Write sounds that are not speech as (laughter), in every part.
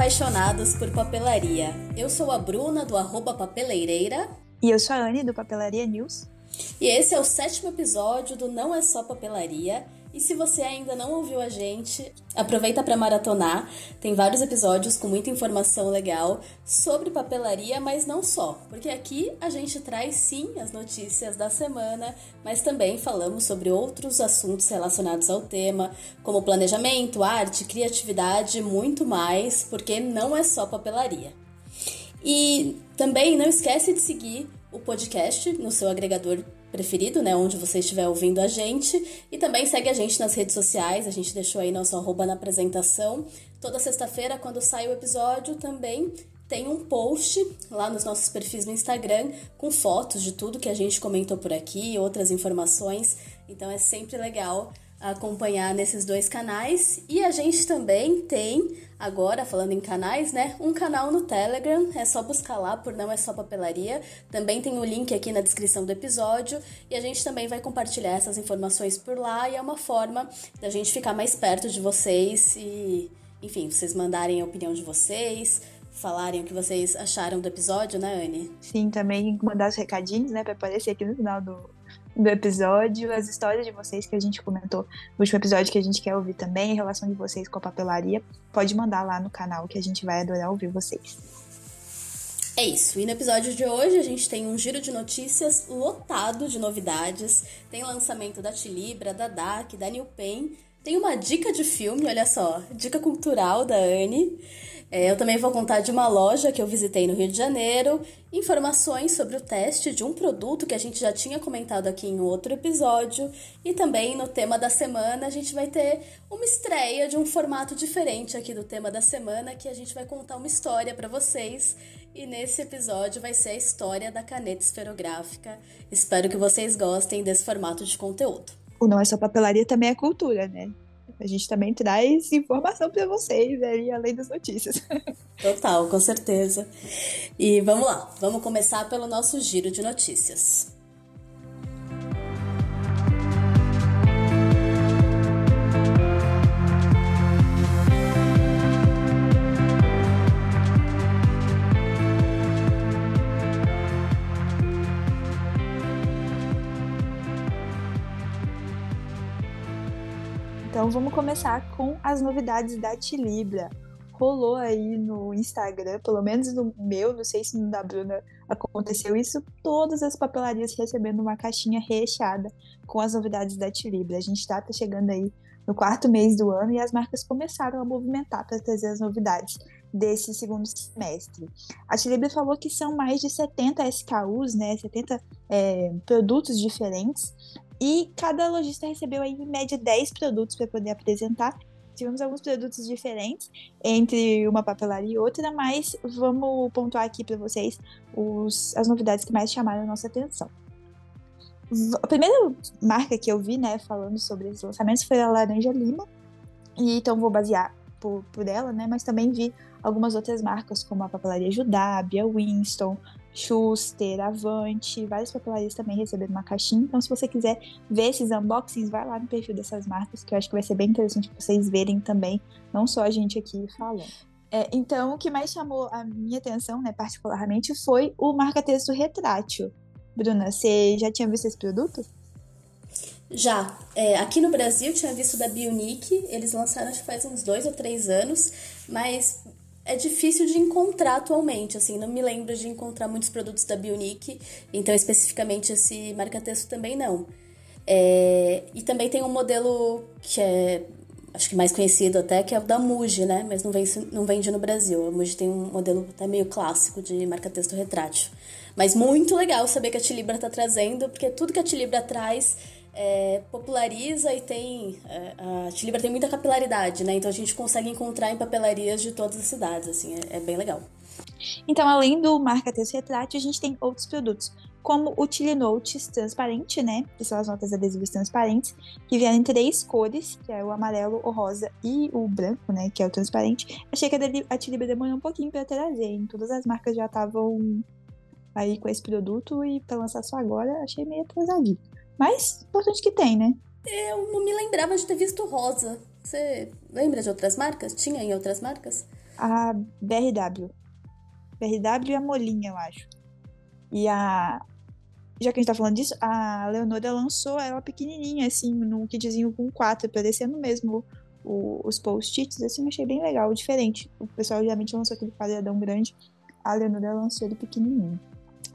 apaixonados por papelaria. Eu sou a Bruna do arroba Papeleireira. E eu sou a Anne do Papelaria News. E esse é o sétimo episódio do Não é Só Papelaria. E se você ainda não ouviu a gente, aproveita para maratonar. Tem vários episódios com muita informação legal sobre papelaria, mas não só, porque aqui a gente traz sim as notícias da semana, mas também falamos sobre outros assuntos relacionados ao tema, como planejamento, arte, criatividade muito mais, porque não é só papelaria. E também não esquece de seguir o podcast no seu agregador preferido, né, onde você estiver ouvindo a gente. E também segue a gente nas redes sociais, a gente deixou aí nosso arroba na apresentação. Toda sexta-feira, quando sai o episódio, também tem um post lá nos nossos perfis no Instagram com fotos de tudo que a gente comentou por aqui, outras informações. Então é sempre legal acompanhar nesses dois canais. E a gente também tem, agora falando em canais, né, um canal no Telegram. É só buscar lá por Não É Só Papelaria. Também tem o link aqui na descrição do episódio. E a gente também vai compartilhar essas informações por lá. E é uma forma da gente ficar mais perto de vocês e, enfim, vocês mandarem a opinião de vocês. Falarem o que vocês acharam do episódio, né, Anne? Sim, também mandar os recadinhos, né, para aparecer aqui no final do, do episódio, as histórias de vocês que a gente comentou no último episódio que a gente quer ouvir também, em relação de vocês com a papelaria, pode mandar lá no canal que a gente vai adorar ouvir vocês. É isso. E no episódio de hoje a gente tem um giro de notícias lotado de novidades. Tem lançamento da Tilibra, da DAC, da New Pen. Tem uma dica de filme, olha só, dica cultural da Anne. É, eu também vou contar de uma loja que eu visitei no Rio de Janeiro, informações sobre o teste de um produto que a gente já tinha comentado aqui em outro episódio, e também no tema da semana a gente vai ter uma estreia de um formato diferente aqui do tema da semana, que a gente vai contar uma história para vocês. E nesse episódio vai ser a história da caneta esferográfica. Espero que vocês gostem desse formato de conteúdo. O Não é Só Papelaria também é cultura, né? A gente também traz informação para vocês aí, além das notícias. (laughs) Total, com certeza. E vamos lá, vamos começar pelo nosso giro de notícias. Então vamos começar com as novidades da Tilibra. Rolou aí no Instagram, pelo menos no meu, não sei se no da Bruna aconteceu isso, todas as papelarias recebendo uma caixinha recheada com as novidades da Tilibra. A gente está tá chegando aí no quarto mês do ano e as marcas começaram a movimentar para trazer as novidades desse segundo semestre. A Tilibra falou que são mais de 70 SKUs, né, 70 é, produtos diferentes, e cada lojista recebeu aí, em média 10 produtos para poder apresentar. Tivemos alguns produtos diferentes entre uma papelaria e outra, mas vamos pontuar aqui para vocês os, as novidades que mais chamaram a nossa atenção. A primeira marca que eu vi, né, falando sobre esses lançamentos foi a Laranja Lima, e então vou basear por, por ela, né, mas também vi algumas outras marcas como a Papelaria Judá, Bia Winston, Schuster, Avante, várias papelarias também receberam uma caixinha. Então, se você quiser ver esses unboxings, vai lá no perfil dessas marcas, que eu acho que vai ser bem interessante vocês verem também, não só a gente aqui falando. É, então, o que mais chamou a minha atenção, né, particularmente, foi o marca-texto retrátil. Bruna, você já tinha visto esse produto? Já. É, aqui no Brasil tinha visto da Bionic, eles lançaram acho que faz uns dois ou três anos, mas é difícil de encontrar atualmente, assim, não me lembro de encontrar muitos produtos da Bionic, então especificamente esse marca-texto também não. É, e também tem um modelo que é, acho que mais conhecido até, que é o da Muji, né, mas não vende, não vende no Brasil. A Muji tem um modelo até meio clássico de marca-texto retrátil. Mas muito legal saber que a Tilibra está trazendo, porque tudo que a Tilibra traz é, populariza e tem. É, a Tilibra tem muita capilaridade, né? Então a gente consegue encontrar em papelarias de todas as cidades, assim, é, é bem legal. Então, além do marca texto retrátil, a gente tem outros produtos, como o Tilinotes transparente, né? Que são as notas adesivas transparentes, que vieram em três cores, que é o amarelo, o rosa e o branco, né? Que é o transparente. Achei que a Tilibra demorou um pouquinho para trazer, hein? Todas as marcas já estavam aí com esse produto e para lançar só agora, achei meio atrasadinho. Mas importante que tem, né? Eu não me lembrava de ter visto rosa. Você lembra de outras marcas? Tinha em outras marcas? a BRW. BRW e a Molinha, eu acho. E a. Já que a gente tá falando disso, a Leonora lançou ela pequenininha, assim, num kitzinho com quatro, parecendo mesmo o, os post-its, assim, achei bem legal, diferente. O pessoal geralmente lançou aquele quadradão grande, a Leonora lançou ele pequenininho.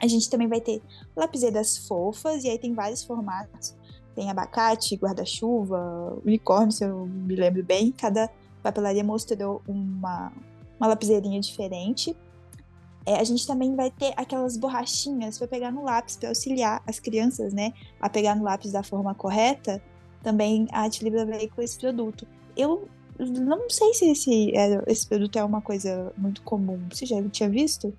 A gente também vai ter lapiseiras fofas, e aí tem vários formatos. Tem abacate, guarda-chuva, unicórnio, se eu me lembro bem. Cada papelaria mostrou uma, uma lapiseirinha diferente. É, a gente também vai ter aquelas borrachinhas para pegar no lápis, para auxiliar as crianças, né, a pegar no lápis da forma correta. Também a Atlibra veio com esse produto. Eu não sei se esse, é, esse produto é uma coisa muito comum. Você já tinha visto?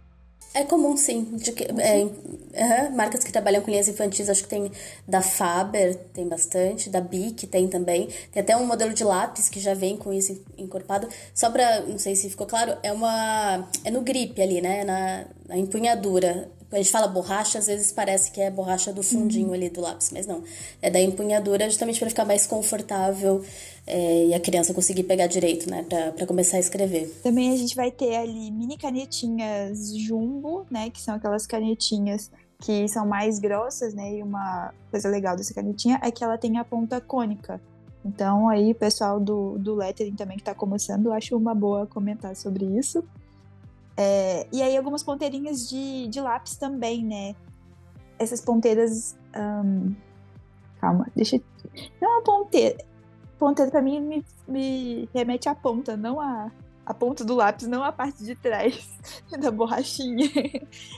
É comum, sim. De que, é, uhum, marcas que trabalham com linhas infantis, acho que tem da Faber, tem bastante, da Bic tem também. Tem até um modelo de lápis que já vem com isso encorpado. Só pra, não sei se ficou claro, é uma. É no grip ali, né? Na, na empunhadura. Quando a gente fala borracha, às vezes parece que é borracha do fundinho uhum. ali do lápis, mas não. É da empunhadura justamente para ficar mais confortável é, e a criança conseguir pegar direito, né, para começar a escrever. Também a gente vai ter ali mini canetinhas jumbo, né, que são aquelas canetinhas que são mais grossas, né, e uma coisa legal dessa canetinha é que ela tem a ponta cônica. Então aí, pessoal do, do lettering também que está começando, acho uma boa comentar sobre isso. É, e aí algumas ponteirinhas de, de lápis também, né? Essas ponteiras. Um, calma, deixa. Não é uma ponteira. Ponteira pra mim me, me remete à ponta, não a, a ponta do lápis, não a parte de trás (laughs) da borrachinha.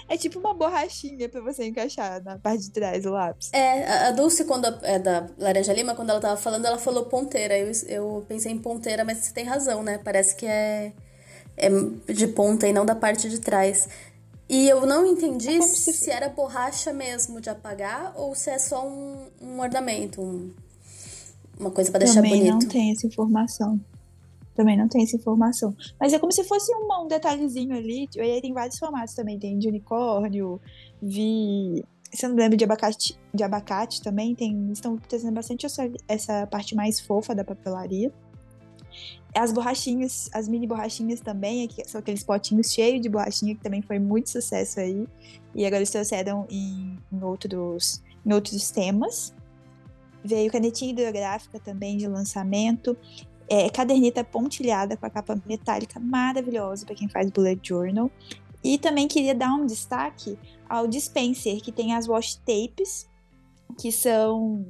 É tipo uma borrachinha pra você encaixar na parte de trás do lápis. É, a Dulce, quando é da Laranja Lima, quando ela tava falando, ela falou ponteira. Eu, eu pensei em ponteira, mas você tem razão, né? Parece que é é de ponta e não da parte de trás. E eu não entendi é se, se era borracha mesmo de apagar ou se é só um, um ornamento, um, uma coisa para deixar Também bonito. Também não tem essa informação. Também não tem essa informação. Mas é como se fosse um, um detalhezinho ali. E aí tem vários formatos também. Tem de unicórnio, vi. Se eu não lembro de abacate, de abacate também, tem, estão trazendo bastante essa, essa parte mais fofa da papelaria. As borrachinhas, as mini borrachinhas também, são aqueles potinhos cheios de borrachinha, que também foi muito sucesso aí. E agora eles trouxeram em, em, outros, em outros temas. Veio canetinha hidrográfica também de lançamento. É, caderneta pontilhada com a capa metálica maravilhosa para quem faz bullet journal. E também queria dar um destaque ao dispenser, que tem as washi tapes, que são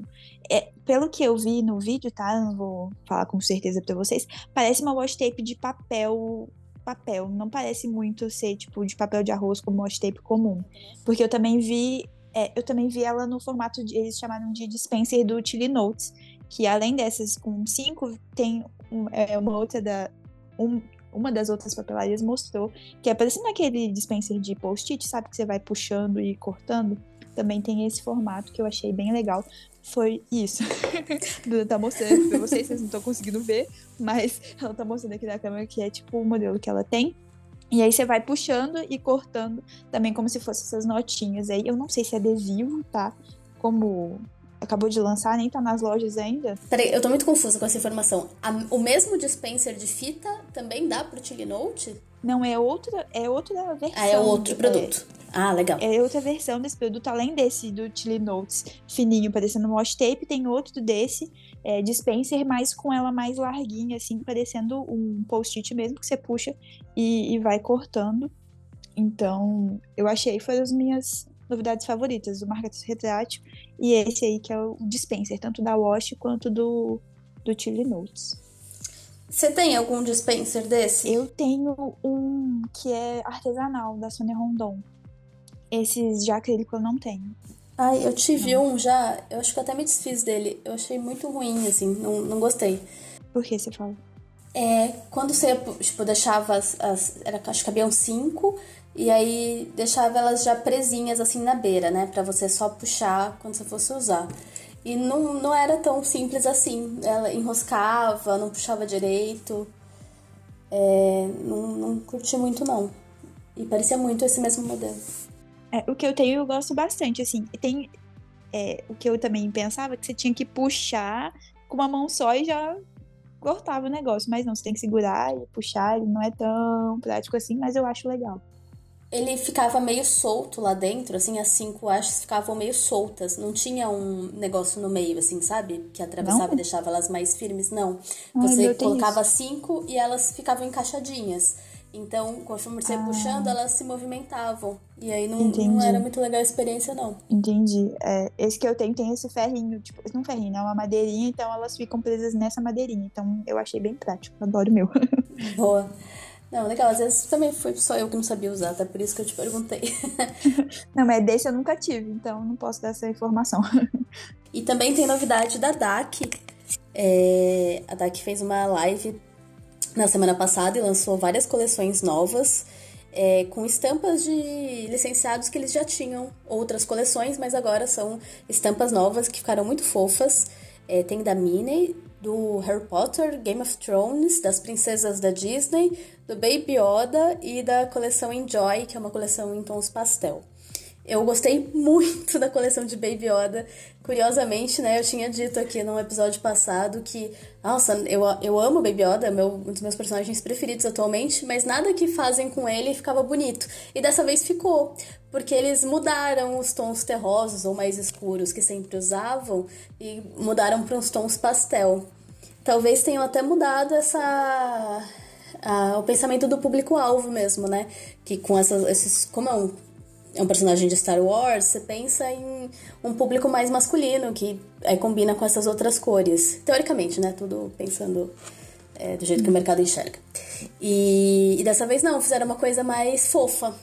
é, pelo que eu vi no vídeo, tá? Não vou falar com certeza para vocês. Parece uma washi tape de papel papel. Não parece muito ser tipo de papel de arroz como washi tape comum. Porque eu também vi. É, eu também vi ela no formato de. Eles chamaram de dispenser do Chili Notes. Que além dessas com cinco, tem um, é, uma outra da. Um, uma das outras papelarias mostrou que é parecendo aquele dispenser de post-it, sabe? Que você vai puxando e cortando. Também tem esse formato que eu achei bem legal foi isso. (laughs) Duda tá mostrando pra vocês, vocês não estão conseguindo ver, mas ela tá mostrando aqui na câmera que é tipo o modelo que ela tem. E aí você vai puxando e cortando também como se fossem essas notinhas aí. Eu não sei se é adesivo, tá? Como acabou de lançar, nem tá nas lojas ainda. Peraí, eu tô muito confusa com essa informação. A, o mesmo dispenser de fita também dá pro Chili Note? Não, é outra, é outra versão. Ah, é outro produto. Ah, legal. É outra versão desse produto, além desse do Chili Notes fininho, parecendo um wash tape, tem outro desse, é, dispenser, mas com ela mais larguinha, assim, parecendo um post-it mesmo, que você puxa e, e vai Então, eu achei, foram as minhas novidades favoritas, o Marca Retrátil e esse aí que é o dispenser, tanto da Wash quanto do, do Chili Notes. Você tem algum dispenser desse? Eu tenho um que é artesanal, da Sônia Rondon. Esses de acrílico eu não tenho. Ai, eu tive não. um já, eu acho que eu até me desfiz dele. Eu achei muito ruim, assim, não, não gostei. Por que você fala? É, quando você, tipo, deixava as, as era, acho que cabiam cinco, e aí deixava elas já presinhas, assim, na beira, né? Pra você só puxar quando você fosse usar. E não, não era tão simples assim. Ela enroscava, não puxava direito. É, não, não curti muito, não. E parecia muito esse mesmo modelo. É, o que eu tenho eu gosto bastante, assim. Tem é, o que eu também pensava que você tinha que puxar com uma mão só e já cortava o negócio. Mas não, você tem que segurar e puxar, ele não é tão prático assim, mas eu acho legal. Ele ficava meio solto lá dentro, assim, as cinco hastes ficavam meio soltas. Não tinha um negócio no meio, assim, sabe? Que atravessava não? e deixava elas mais firmes. Não. Você Ai, colocava cinco e elas ficavam encaixadinhas. Então, conforme você ah. puxando, elas se movimentavam. E aí não, não, era muito legal a experiência, não. Entendi. É, esse que eu tenho tem esse ferrinho, tipo, não ferrinho, é uma madeirinha, então elas ficam presas nessa madeirinha. Então eu achei bem prático, adoro o meu. (laughs) Boa. Não, legal. Às vezes também foi só eu que não sabia usar, até por isso que eu te perguntei. (laughs) não, mas desse eu nunca tive, então não posso dar essa informação. e também tem novidade da DAC. É, a DAC fez uma live na semana passada e lançou várias coleções novas. É, com estampas de licenciados que eles já tinham outras coleções, mas agora são estampas novas que ficaram muito fofas. É, tem da Minnie, do Harry Potter, Game of Thrones, das princesas da Disney, do Baby Yoda e da coleção Enjoy, que é uma coleção em tons pastel. Eu gostei muito da coleção de Baby Yoda. Curiosamente, né, eu tinha dito aqui no episódio passado que, nossa, eu, eu amo Baby Yoda, meu, um dos meus personagens preferidos atualmente, mas nada que fazem com ele ficava bonito. E dessa vez ficou, porque eles mudaram os tons terrosos ou mais escuros que sempre usavam e mudaram para uns tons pastel. Talvez tenham até mudado essa o pensamento do público-alvo mesmo, né? Que com essas, esses. Como é um é um personagem de Star Wars, você pensa em um público mais masculino, que combina com essas outras cores. Teoricamente, né? Tudo pensando é, do jeito que o mercado enxerga. E, e, dessa vez não, fizeram uma coisa mais fofa,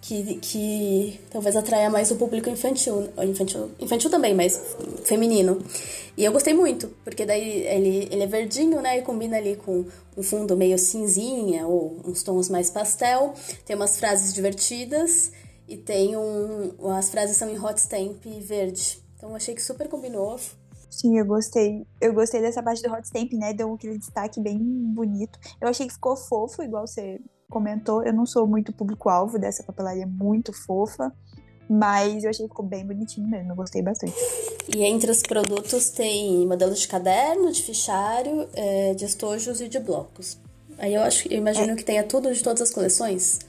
que, que talvez atraia mais o público infantil, infantil. Infantil também, mas feminino. E eu gostei muito, porque daí ele, ele é verdinho, né? E combina ali com um fundo meio cinzinha ou uns tons mais pastel. Tem umas frases divertidas. E tem um. As frases são em hot stamp verde. Então achei que super combinou. Sim, eu gostei. Eu gostei dessa parte do hot stamp, né? Deu aquele destaque bem bonito. Eu achei que ficou fofo, igual você comentou. Eu não sou muito público-alvo dessa papelaria muito fofa. Mas eu achei que ficou bem bonitinho mesmo, eu gostei bastante. E entre os produtos tem modelos de caderno, de fichário, é, de estojos e de blocos. Aí eu acho, eu imagino é. que tenha tudo de todas as coleções.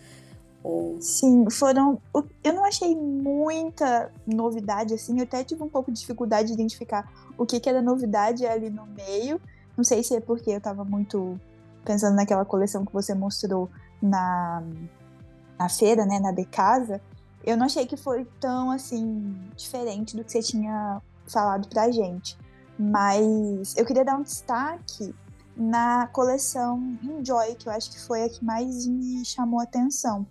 Sim, foram. Eu não achei muita novidade, assim. Eu até tive um pouco de dificuldade de identificar o que, que era novidade ali no meio. Não sei se é porque eu tava muito pensando naquela coleção que você mostrou na, na feira, né, na Becasa. Eu não achei que foi tão, assim, diferente do que você tinha falado pra gente. Mas eu queria dar um destaque na coleção Enjoy, que eu acho que foi a que mais me chamou a atenção.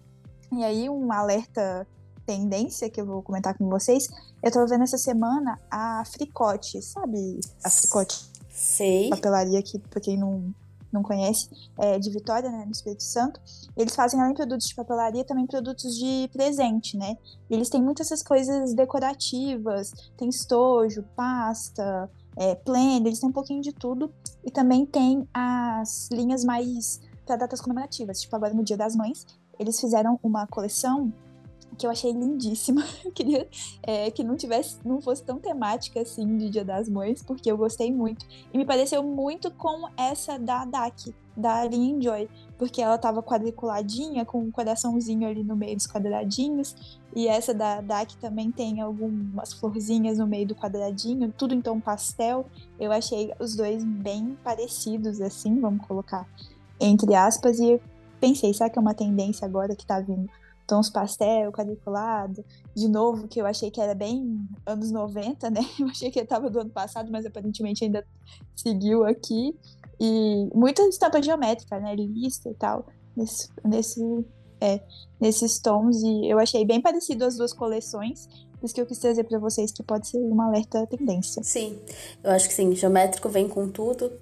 E aí, um alerta tendência que eu vou comentar com vocês. Eu tava vendo essa semana a Fricote, sabe? A Fricote. Sei. Papelaria que, pra quem não, não conhece, é de Vitória, né, no Espírito Santo. Eles fazem além de produtos de papelaria, também produtos de presente, né? E eles têm muitas essas coisas decorativas, tem estojo, pasta, é, planner, eles têm um pouquinho de tudo. E também tem as linhas mais para datas comemorativas, tipo agora no Dia das Mães, eles fizeram uma coleção que eu achei lindíssima. (laughs) Eu queria é, que não tivesse, não fosse tão temática assim de Dia das Mães, porque eu gostei muito. E me pareceu muito com essa da DAC, da linha Enjoy, porque ela tava quadriculadinha, com um coraçãozinho ali no meio dos quadradinhos. E essa da DAC também tem algumas florzinhas no meio do quadradinho, tudo em tom pastel. Eu achei os dois bem parecidos, assim, vamos colocar entre aspas, e pensei, será que é uma tendência agora que tá vindo tons pastel, quadriculado, de novo, que eu achei que era bem anos 90, né? (laughs) Eu achei que tava do ano passado, mas aparentemente ainda seguiu aqui. E muita estampa geométrica, né? Lista e tal, nesse, nesse, é, nesses tons. E eu achei bem parecido as duas coleções. Por isso que eu quis trazer para vocês que pode ser uma alerta tendência. Sim, eu acho que sim. Geométrico vem com tudo,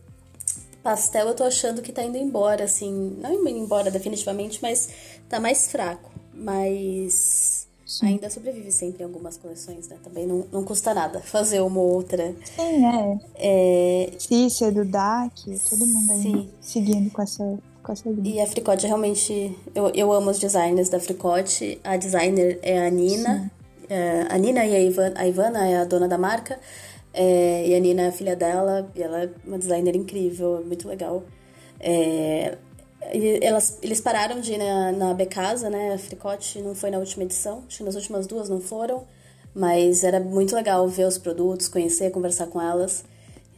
pastel eu tô achando que tá indo embora, assim. Não indo embora definitivamente, mas tá mais fraco. Mas Sim. ainda sobrevive sempre em algumas coleções, né? Também não, não custa nada fazer uma ou outra. Sim, é. é... Cícero, DAC, todo mundo aí Sim. seguindo com essa, com essa linha. E a Fricote realmente. Eu, eu amo os designers da Fricote. A designer é a Nina. É, a Nina e a Ivana, a Ivana é a dona da marca. É, e a Nina é a filha dela, e ela é uma designer incrível, muito legal. É, elas, eles pararam de ir na, na Becasa, né? A Fricote não foi na última edição, acho que nas últimas duas não foram, mas era muito legal ver os produtos, conhecer, conversar com elas.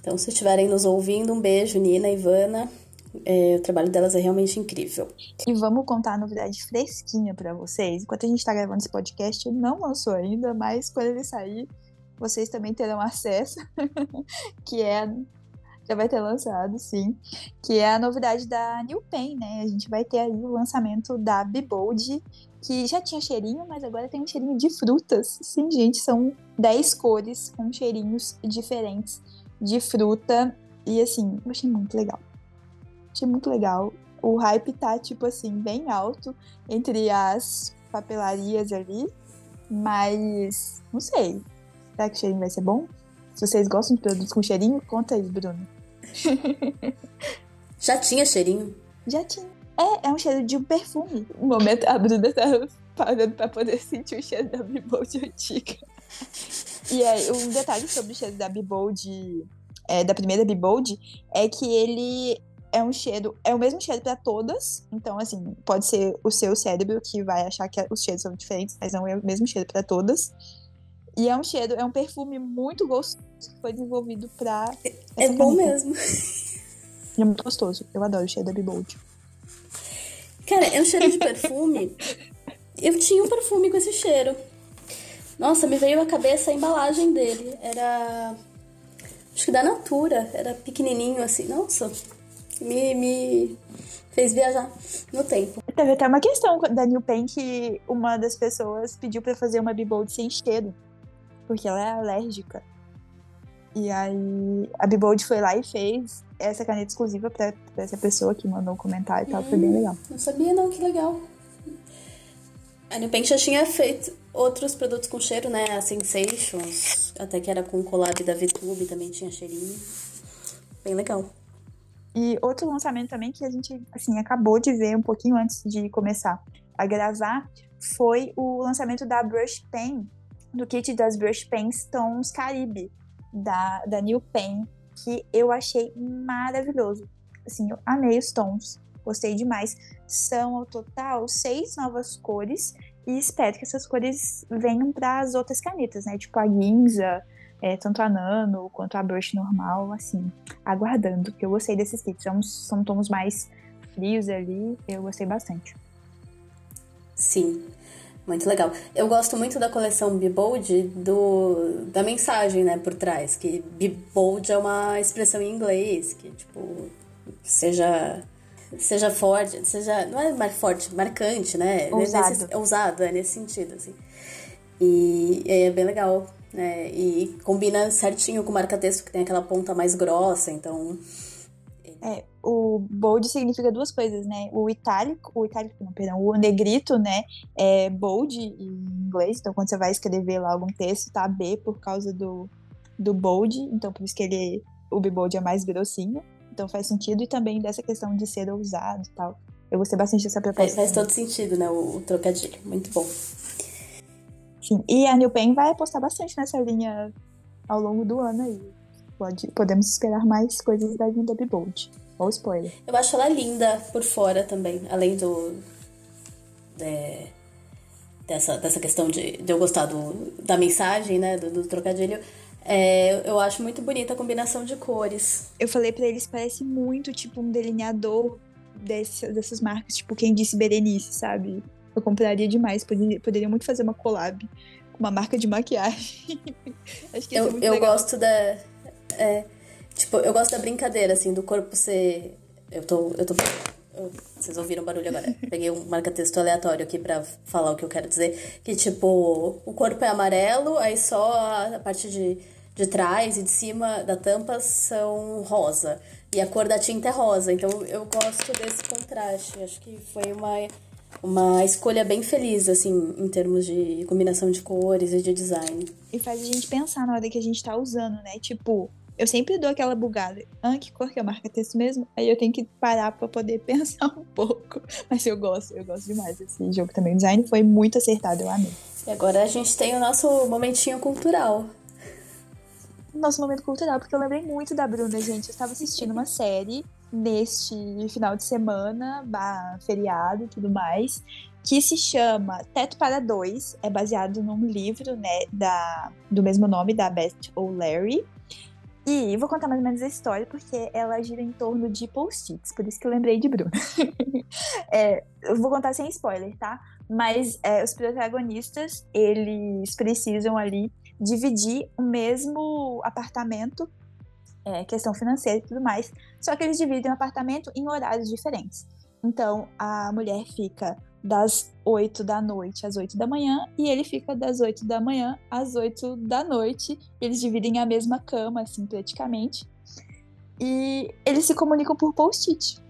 Então, se estiverem nos ouvindo, um beijo, Nina, Ivana. É, o trabalho delas é realmente incrível. E vamos contar a novidade fresquinha para vocês. Enquanto a gente tá gravando esse podcast, não lançou ainda, mas quando ele sair, vocês também terão acesso, (laughs) que é já vai ter lançado, sim, que é a novidade da New Pen, né? A gente vai ter aí o lançamento da Bibold, que já tinha cheirinho, mas agora tem um cheirinho de frutas. Sim, gente, são 10 cores com cheirinhos diferentes de fruta. E assim, eu achei muito legal. Achei muito legal. O hype tá, tipo assim, bem alto entre as papelarias ali. Mas, não sei. Será que o cheirinho vai ser bom? Se vocês gostam de produtos com cheirinho, conta aí, Bruno. (laughs) Já tinha cheirinho? Já tinha. É, é um cheiro de um perfume. No momento, a Bruna tá parando pra poder sentir o cheiro da Bibold antiga. E aí, um detalhe sobre o cheiro da Bibold, é, da primeira Bibold, é que ele é um cheiro, é o mesmo cheiro para todas. Então, assim, pode ser o seu cérebro que vai achar que os cheiros são diferentes, mas não é o mesmo cheiro para todas. E é um cheiro, é um perfume muito gostoso que foi desenvolvido pra. É bom mesmo. E é muito gostoso. Eu adoro o cheiro da Bibold. Cara, é um cheiro de perfume. Eu tinha um perfume com esse cheiro. Nossa, me veio à cabeça a embalagem dele. Era. Acho que da Natura. Era pequenininho assim. Nossa. Me, me fez viajar no tempo. Teve até uma questão da New Pen que uma das pessoas pediu para fazer uma Bibold sem cheiro porque ela é alérgica. E aí a Bibold foi lá e fez essa caneta exclusiva pra, pra essa pessoa que mandou um comentário e tal. Hum, foi bem legal. Não sabia não, que legal. A New já tinha feito outros produtos com cheiro, né? A Sensations, até que era com collab da VTube, também tinha cheirinho. Bem legal. E outro lançamento também que a gente, assim, acabou de ver um pouquinho antes de começar a gravar foi o lançamento da Brush Pen, do kit das Brush Pens Tons Caribe, da, da New Pen, que eu achei maravilhoso. Assim, eu amei os tons, gostei demais. São, ao total, seis novas cores e espero que essas cores venham para as outras canetas, né? Tipo a Ginza, é, tanto a Nano quanto a Brush normal, assim, aguardando, porque eu gostei desses kits. São, são tons mais frios ali, eu gostei bastante. Sim, muito legal. Eu gosto muito da coleção Bibold do, da mensagem, né, por trás. Que Bibold é uma expressão em inglês, que, tipo, seja seja forte, seja. Não é mais forte, marcante, né? Ousado. Nesse, ousado, é nesse sentido, assim. E, e é bem legal, né? E combina certinho com o marca-texto, que tem aquela ponta mais grossa, então. É, o bold significa duas coisas, né? O itálico, o itálico, não, perdão, o negrito, né? É bold em inglês, então quando você vai escrever lá algum texto, tá B por causa do, do bold, então por isso que ele, o bibold é mais grossinho, então faz sentido, e também dessa questão de ser ousado e tal. Eu gostei bastante dessa proposta. Faz, faz todo sentido, né? O, o trocadilho, muito bom. Sim, e a New Pen vai apostar bastante nessa linha ao longo do ano aí. Pode, podemos esperar mais coisas da linha da Bibold. Ou spoiler. Eu acho ela linda por fora também, além do. É, dessa, dessa questão de, de eu gostar do, da mensagem, né? Do, do trocadilho. É, eu acho muito bonita a combinação de cores. Eu falei para eles, parece muito tipo um delineador desse, dessas marcas, tipo quem disse Berenice, sabe? Eu compraria demais, poderia, poderia muito fazer uma collab com uma marca de maquiagem. (laughs) acho que eu, muito eu legal. gosto da. É, Tipo, eu gosto da brincadeira, assim, do corpo ser. Eu tô. Eu tô. eu- Vocês ouviram o barulho agora? (laughs) Peguei um marca-texto aleatório aqui pra falar o que eu quero dizer. Que, tipo, o corpo é amarelo, aí só a parte de, de trás e de cima da tampa são rosa. E a cor da tinta é rosa. Então eu gosto desse contraste. Acho que foi uma, uma escolha bem feliz, assim, em termos de combinação de cores e de design. E faz a gente pensar na hora que a gente tá usando, né? Tipo, eu sempre dou aquela bugada. Ah, que cor que é marca texto mesmo? Aí eu tenho que parar pra poder (laughs) pensar um pouco. Mas eu gosto, eu gosto demais desse jogo também. O design foi muito acertado, eu amei. E agora a gente tem o nosso momentinho cultural. nosso momento cultural, porque eu lembrei muito da Bruna, gente. Eu estava assistindo uma série neste final de semana, feriado e tudo mais, que se chama Teto para Dois. É baseado num livro, né, da, do mesmo nome, da Beth O'Leary. E vou contar mais ou menos a história, porque ela gira em torno de post-its, por isso que eu lembrei de Bruna. (laughs) é, eu vou contar sem spoiler, tá? Mas é, os protagonistas, eles precisam ali dividir o mesmo apartamento, é, questão financeira e tudo mais, só que eles dividem o apartamento em horários diferentes. Então, a mulher fica das 8 da noite às 8 da manhã e ele fica das 8 da manhã às 8 da noite. Eles dividem a mesma cama, assim, praticamente. E eles se comunicam por post-it.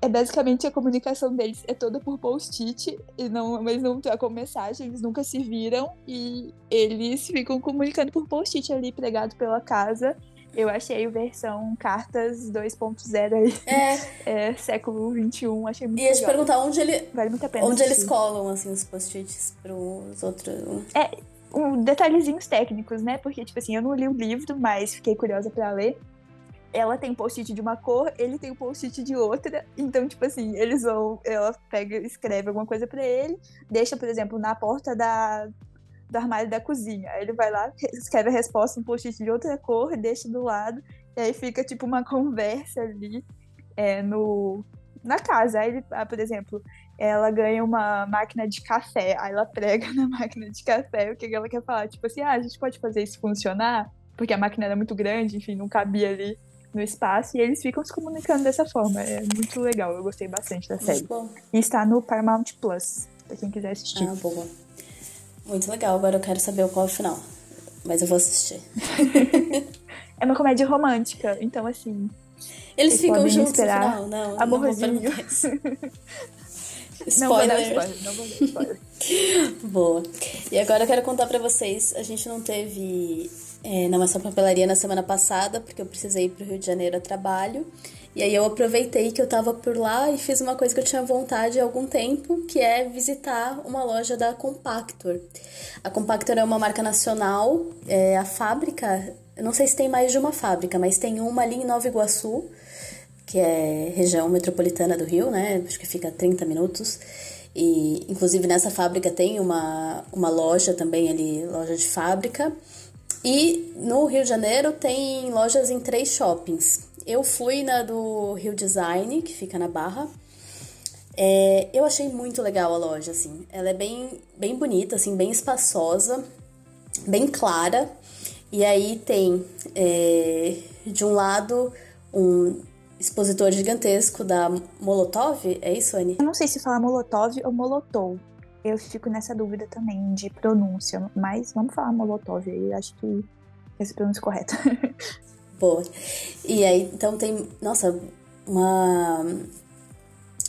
É basicamente a comunicação deles é toda por post-it, e não, mas não trocam mensagem, eles nunca se viram e eles ficam comunicando por post-it ali pregado pela casa eu achei versão cartas 2.0 aí. É. (laughs) é. Século XXI, achei muito Ia te perguntar onde ele. Vale muito a pena. Onde assistir. eles colam, assim, os post-its pros outros. É, um, detalhezinhos técnicos, né? Porque, tipo assim, eu não li o livro, mas fiquei curiosa para ler. Ela tem post-it de uma cor, ele tem o post-it de outra. Então, tipo assim, eles vão. Ela pega, escreve alguma coisa para ele, deixa, por exemplo, na porta da, do armário da cozinha. Aí ele vai lá, escreve a resposta um post-it de outra cor, deixa do lado, e aí fica tipo uma (laughs) conversa ali é, no, na casa. Aí, ele, ah, por exemplo, ela ganha uma máquina de café, aí ela prega (laughs) na máquina de café o que ela quer falar. Tipo assim, ah, a gente pode fazer isso funcionar, porque a máquina era muito grande, enfim, não cabia ali no espaço, e eles ficam se comunicando dessa forma. É muito legal, eu gostei bastante da série. E está no Paramount Plus, pra quem quiser assistir. Ah, boa. Muito legal, agora eu quero saber qual é o final. Mas eu vou assistir. (laughs) é uma comédia romântica, então assim. Eles ficam juntos no final? Não, amorzinho. Spoiler. (laughs) Não vou dar spoiler, não vou dar spoiler. Boa. E agora eu quero contar pra vocês, a gente não teve é, Não É Só Papelaria na semana passada, porque eu precisei ir pro Rio de Janeiro a trabalho. E aí eu aproveitei que eu tava por lá e fiz uma coisa que eu tinha vontade há algum tempo, que é visitar uma loja da Compactor. A Compactor é uma marca nacional, é a fábrica, eu não sei se tem mais de uma fábrica, mas tem uma ali em Nova Iguaçu, que é região metropolitana do Rio, né? Acho que fica a 30 minutos. E inclusive nessa fábrica tem uma, uma loja também ali, loja de fábrica. E no Rio de Janeiro tem lojas em três shoppings. Eu fui na do Rio Design, que fica na Barra. É, eu achei muito legal a loja, assim. Ela é bem, bem bonita, assim, bem espaçosa, bem clara. E aí tem, é, de um lado, um expositor gigantesco da Molotov, é isso, Anne? Eu não sei se fala Molotov ou Molotov. Eu fico nessa dúvida também de pronúncia, mas vamos falar Molotov aí, acho que essa pronúncia correta. (laughs) E aí, então tem, nossa, uma,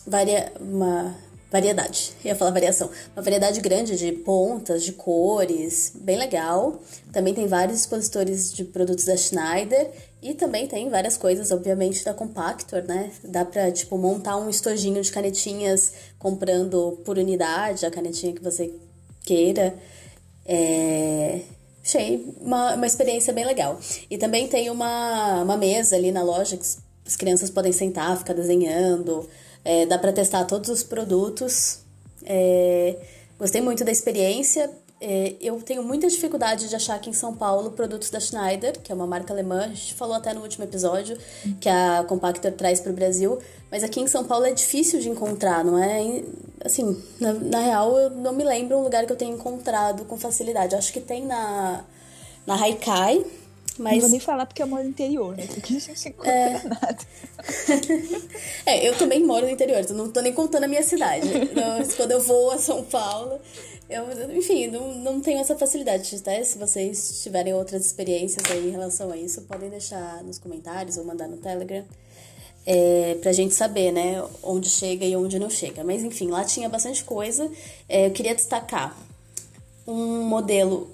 varia, uma variedade, ia falar variação, uma variedade grande de pontas, de cores, bem legal. Também tem vários expositores de produtos da Schneider e também tem várias coisas, obviamente, da Compactor, né? Dá pra, tipo, montar um estojinho de canetinhas comprando por unidade a canetinha que você queira. É... Achei uma, uma experiência bem legal. E também tem uma, uma mesa ali na loja que as crianças podem sentar, ficar desenhando. É, dá para testar todos os produtos. É, gostei muito da experiência. É, eu tenho muita dificuldade de achar aqui em São Paulo produtos da Schneider, que é uma marca alemã. A gente falou até no último episódio que a Compactor traz para o Brasil. Mas aqui em São Paulo é difícil de encontrar, não é? Assim, na, na real, eu não me lembro um lugar que eu tenha encontrado com facilidade. acho que tem na, na Haikai, mas... Não vou nem falar porque eu moro no interior, né? Porque não se encontra é... nada. (laughs) é, eu também moro no interior, então não tô nem contando a minha cidade. (laughs) quando eu vou a São Paulo, eu, enfim, não, não tenho essa facilidade. Até se vocês tiverem outras experiências aí em relação a isso, podem deixar nos comentários ou mandar no Telegram. É, pra gente saber, né, onde chega e onde não chega. Mas enfim, lá tinha bastante coisa. É, eu queria destacar um modelo.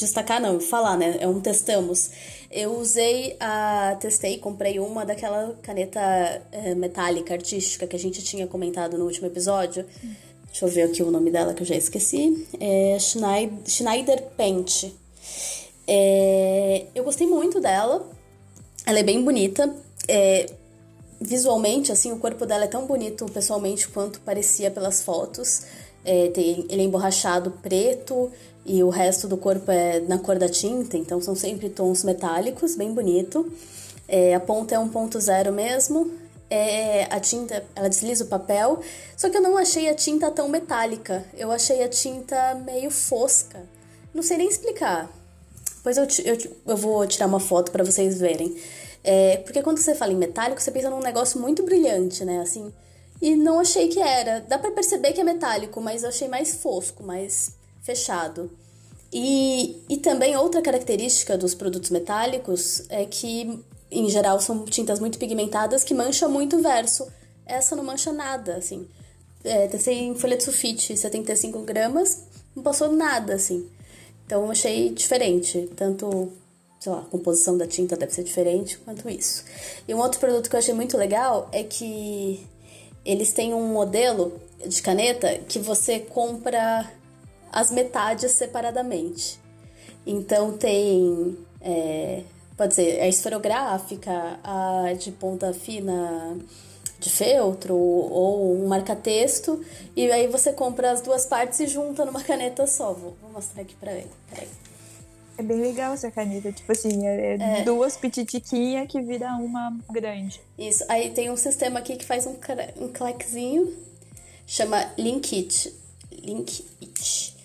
Destacar não, falar, né? É um testamos. Eu usei a. Testei, comprei uma daquela caneta é, metálica artística que a gente tinha comentado no último episódio. Deixa eu ver aqui o nome dela que eu já esqueci. É Schneider, Schneider Paint. É, eu gostei muito dela. Ela é bem bonita. É, visualmente, assim, o corpo dela é tão bonito pessoalmente quanto parecia pelas fotos. É, tem, ele é emborrachado preto e o resto do corpo é na cor da tinta, então são sempre tons metálicos, bem bonito. É, a ponta é 1.0 mesmo. É, a tinta, ela desliza o papel, só que eu não achei a tinta tão metálica. Eu achei a tinta meio fosca. Não sei nem explicar. Depois eu, eu, eu vou tirar uma foto para vocês verem. É, porque quando você fala em metálico, você pensa num negócio muito brilhante, né? Assim, e não achei que era. Dá para perceber que é metálico, mas eu achei mais fosco, mais fechado. E, e também outra característica dos produtos metálicos é que, em geral, são tintas muito pigmentadas que mancham muito o verso. Essa não mancha nada, assim. É, testei em folha de sulfite, 75 gramas, não passou nada, assim. Então, achei diferente. Tanto, sei lá, a composição da tinta deve ser diferente quanto isso. E um outro produto que eu achei muito legal é que eles têm um modelo de caneta que você compra as metades separadamente. Então tem, é, pode ser a esferográfica, a de ponta fina de feltro ou um marca-texto, e aí você compra as duas partes e junta numa caneta só. Vou, vou mostrar aqui pra ele. Peraí. É bem legal essa caneta, tipo assim, é, é, é. duas petitiquinhas que vira uma grande. Isso, aí tem um sistema aqui que faz um, um clackzinho, chama Linkit. Linkit.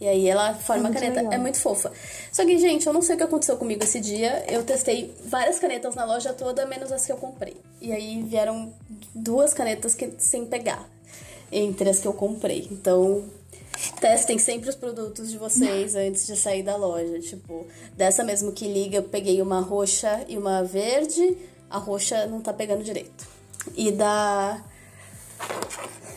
E aí ela forma é a caneta. Legal. É muito fofa. Só que, gente, eu não sei o que aconteceu comigo esse dia. Eu testei várias canetas na loja toda, menos as que eu comprei. E aí vieram duas canetas que, sem pegar entre as que eu comprei. Então, testem sempre os produtos de vocês (laughs) antes de sair da loja. Tipo, dessa mesmo que liga, eu peguei uma roxa e uma verde. A roxa não tá pegando direito. E da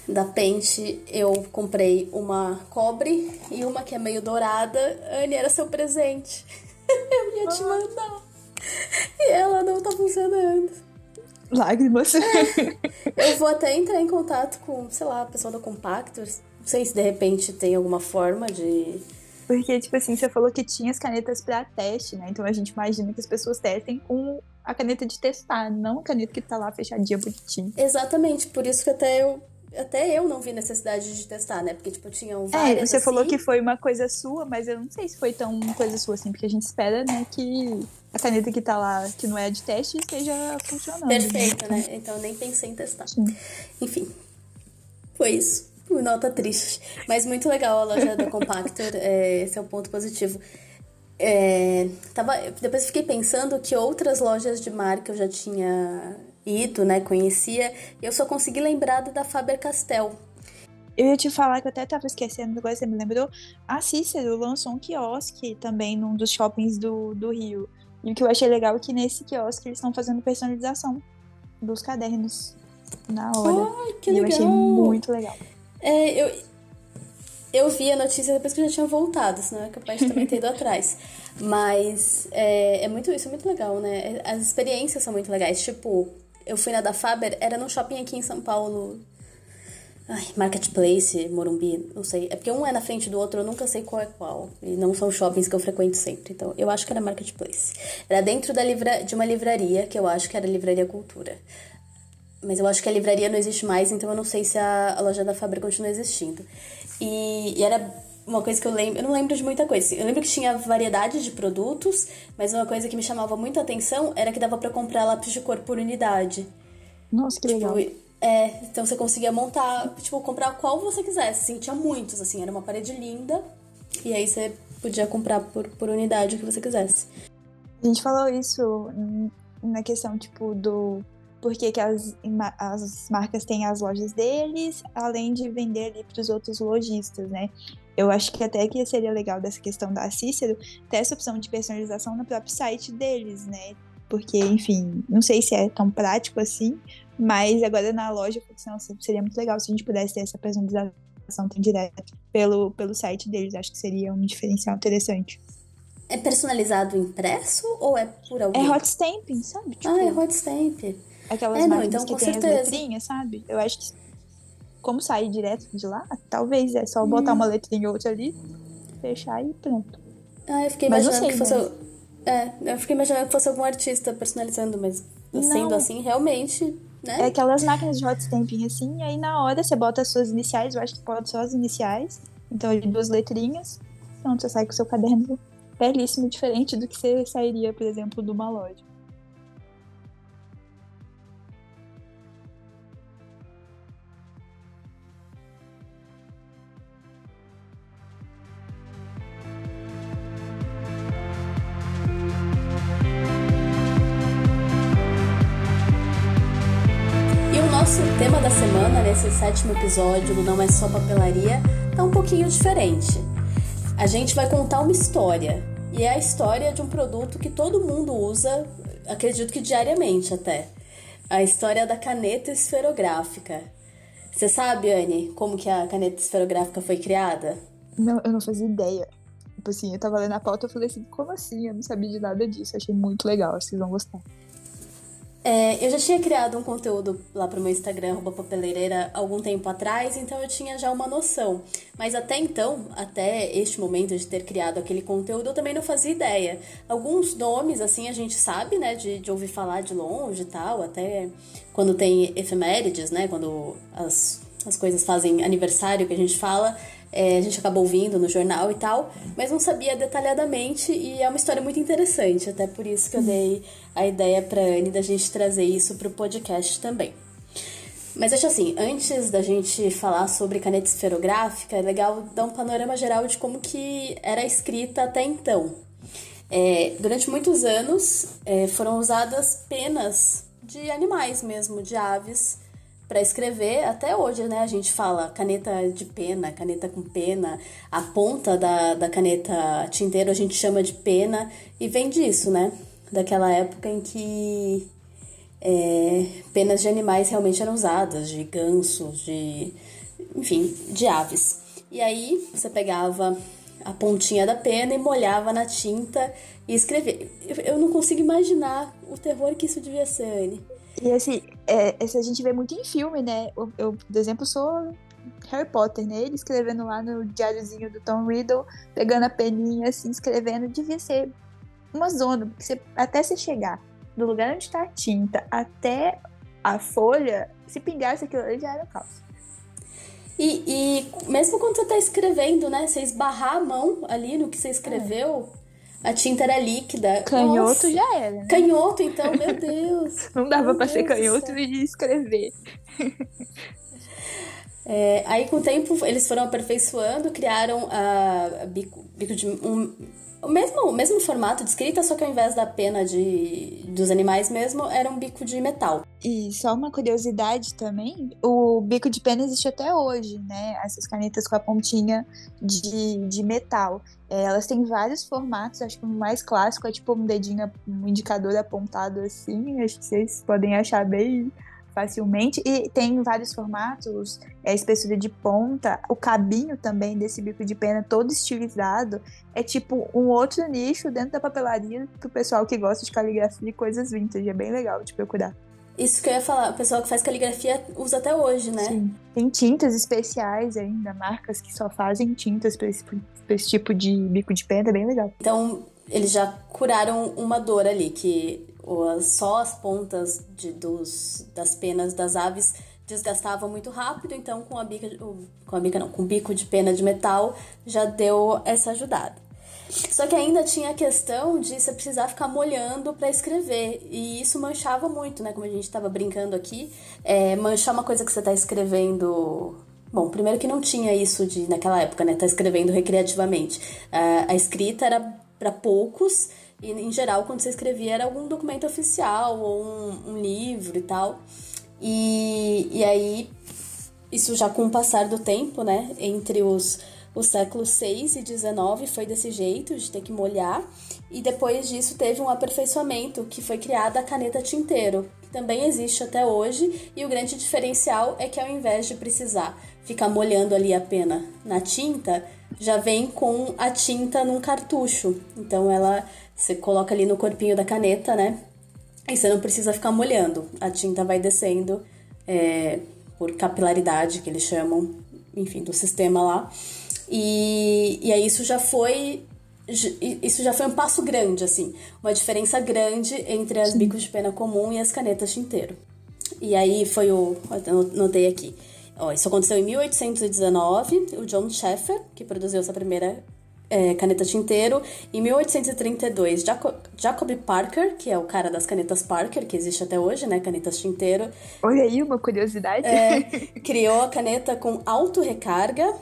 da Pente eu comprei uma cobre e uma que é meio dourada. Anne, era seu presente. (laughs) eu ia te ah. mandar. E ela não tá funcionando. Lágrimas. É. (laughs) Eu vou até entrar em contato com, sei lá, a pessoa da Compactors sei se de repente tem alguma forma de. Porque, tipo assim, você falou que tinha as canetas para teste, né? Então a gente imagina que as pessoas testem com a caneta de testar, não a caneta que tá lá fechadinha bonitinha. Exatamente, por isso que até eu até eu não vi necessidade de testar, né? Porque, tipo, tinham várias. É, você assim. falou que foi uma coisa sua, mas eu não sei se foi tão coisa sua assim, porque a gente espera, né, que a caneta que tá lá, que não é de teste, esteja funcionando. Perfeito, né? Então nem pensei em testar. Sim. Enfim, foi isso. Nota triste. Mas muito legal a loja da Compactor, (laughs) é, esse é o ponto positivo. É, tava, depois fiquei pensando que outras lojas de marca eu já tinha ido, né, conhecia, e eu só consegui lembrar da Faber-Castell. Eu ia te falar que eu até tava esquecendo, agora você me lembrou. A Cícero lançou um quiosque também num dos shoppings do, do Rio. E o que eu achei legal é que nesse quiosque eles estão fazendo personalização dos cadernos na hora. Ai, que legal. E eu achei muito legal. É, eu, eu vi a notícia depois que eu já tinha voltado, senão é capaz de também ter ido (laughs) atrás. Mas é, é muito, isso é muito legal, né? As experiências são muito legais. Tipo, eu fui na da Faber, era num shopping aqui em São Paulo. Ai, Marketplace, Morumbi, não sei. É porque um é na frente do outro, eu nunca sei qual é qual. E não são shoppings que eu frequento sempre. Então, eu acho que era Marketplace. Era dentro da livra... de uma livraria, que eu acho que era Livraria Cultura. Mas eu acho que a livraria não existe mais, então eu não sei se a, a loja da Faber continua existindo. E, e, era uma coisa que eu lembro. Eu não lembro de muita coisa. Eu lembro que tinha variedade de produtos, mas uma coisa que me chamava muita atenção era que dava para comprar lápis de cor por unidade. Nossa, que tipo, legal. É, então você conseguia montar, tipo, comprar qual você quisesse. Assim, tinha muitos, assim, era uma parede linda. E aí você podia comprar por, por unidade o que você quisesse. A gente falou isso na questão, tipo, do porque que as, as marcas têm as lojas deles, além de vender ali para os outros lojistas, né? Eu acho que até que seria legal dessa questão da Cícero ter essa opção de personalização no próprio site deles, né? Porque, enfim, não sei se é tão prático assim, mas agora na loja seria muito legal se a gente pudesse ter essa personalização tão direta pelo, pelo site deles. Acho que seria um diferencial interessante. É personalizado impresso ou é por alguém? É hot stamping, sabe? Tipo, ah, é hot stamp. Aquelas é, não, então, que tem certeza. as letrinhas, sabe? Eu acho que como sair direto de lá, talvez é só botar hum. uma letrinha ou outra ali, fechar e pronto. Ah, eu fiquei imaginando que fosse. É, eu fiquei imaginando que fosse algum artista personalizando, mas Não. sendo assim, realmente. Né? É aquelas máquinas de hot stamping assim, aí na hora você bota as suas iniciais, eu acho que pode só as iniciais. Então, duas letrinhas. Pronto, você sai com o seu caderno belíssimo, diferente do que você sairia, por exemplo, de uma loja. Nosso tema da semana, nesse sétimo episódio do Não É Só Papelaria, é um pouquinho diferente. A gente vai contar uma história, e é a história de um produto que todo mundo usa, acredito que diariamente até. A história da caneta esferográfica. Você sabe, Anne, como que a caneta esferográfica foi criada? Não, eu não fazia ideia. Tipo assim, eu tava lendo a pauta e falei assim, como assim? Eu não sabia de nada disso. achei muito legal, vocês vão gostar. É, eu já tinha criado um conteúdo lá pro meu Instagram, papeleireira, algum tempo atrás, então eu tinha já uma noção. Mas até então, até este momento de ter criado aquele conteúdo, eu também não fazia ideia. Alguns nomes, assim, a gente sabe, né, de, de ouvir falar de longe e tal, até quando tem efemérides, né, quando as, as coisas fazem aniversário, que a gente fala, é, a gente acabou ouvindo no jornal e tal, mas não sabia detalhadamente e é uma história muito interessante, até por isso que eu dei a ideia para Anne da gente trazer isso para o podcast também. Mas acho assim, antes da gente falar sobre caneta esferográfica, é legal dar um panorama geral de como que era escrita até então. É, durante muitos anos é, foram usadas penas de animais mesmo, de aves, para escrever, até hoje, né? A gente fala caneta de pena, caneta com pena, a ponta da, da caneta tinteiro a gente chama de pena, e vem disso, né? Daquela época em que é, penas de animais realmente eram usadas, de gansos, de. enfim, de aves. E aí você pegava a pontinha da pena e molhava na tinta e escrevia. Eu não consigo imaginar o terror que isso devia ser, Anne. E assim, é, esse a gente vê muito em filme, né? Eu, eu, por exemplo, sou Harry Potter, né? Ele escrevendo lá no diáriozinho do Tom Riddle, pegando a peninha, assim, escrevendo, devia ser uma zona, porque você, até você chegar do lugar onde está a tinta até a folha, se pingasse aquilo ali já era caos. E, e mesmo quando você está escrevendo, né? Você esbarrar a mão ali no que você escreveu, é a tinta era líquida. Canhoto Nossa. já era. Né? Canhoto, então, meu (laughs) Deus. Não dava para ser canhoto e escrever. É, aí, com o tempo, eles foram aperfeiçoando, criaram a, a bico, bico de. Um, o mesmo, o mesmo formato de escrita, só que ao invés da pena de, dos animais mesmo, era um bico de metal. E só uma curiosidade também, o bico de pena existe até hoje, né? Essas canetas com a pontinha de, de metal. É, elas têm vários formatos, acho que o mais clássico é tipo um dedinho, um indicador apontado assim, acho que vocês podem achar bem facilmente. E tem vários formatos, é, espessura de ponta, o cabinho também desse bico de pena todo estilizado. É tipo um outro nicho dentro da papelaria pro pessoal que gosta de caligrafia e coisas vintage. É bem legal de procurar. Isso que eu ia falar, o pessoal que faz caligrafia usa até hoje, né? Sim. Tem tintas especiais ainda, marcas que só fazem tintas para esse, pra esse tipo de bico de pena, é bem legal. Então, eles já curaram uma dor ali, que só as pontas de, dos, das penas das aves desgastavam muito rápido, então com a bica, com a bica não, com o bico de pena de metal já deu essa ajudada. Só que ainda tinha a questão de você precisar ficar molhando para escrever. E isso manchava muito, né? Como a gente estava brincando aqui. É, manchar uma coisa que você está escrevendo. Bom, primeiro que não tinha isso de naquela época, né? Tá escrevendo recreativamente. a escrita era para poucos e, em geral, quando você escrevia era algum documento oficial ou um, um livro e tal. E, e aí, isso já com o passar do tempo, né? Entre os, os séculos 6 e 19 foi desse jeito, de ter que molhar. E depois disso teve um aperfeiçoamento, que foi criada a caneta tinteiro, que também existe até hoje. E o grande diferencial é que ao invés de precisar ficar molhando ali a pena na tinta, já vem com a tinta num cartucho. Então ela você coloca ali no corpinho da caneta, né? E você não precisa ficar molhando. A tinta vai descendo é, por capilaridade, que eles chamam, enfim, do sistema lá. E, e aí isso já foi isso já foi um passo grande, assim, uma diferença grande entre as bicos de pena comum e as canetas tinteiro. E aí foi o. Notei aqui. Ó, isso aconteceu em 1819. O John Sheffer, que produziu essa primeira é, caneta tinteiro. Em 1832, Jacob, Jacob Parker, que é o cara das canetas Parker, que existe até hoje, né? Canetas tinteiro. Olha aí, uma curiosidade. É, (laughs) criou a caneta com auto-recarga.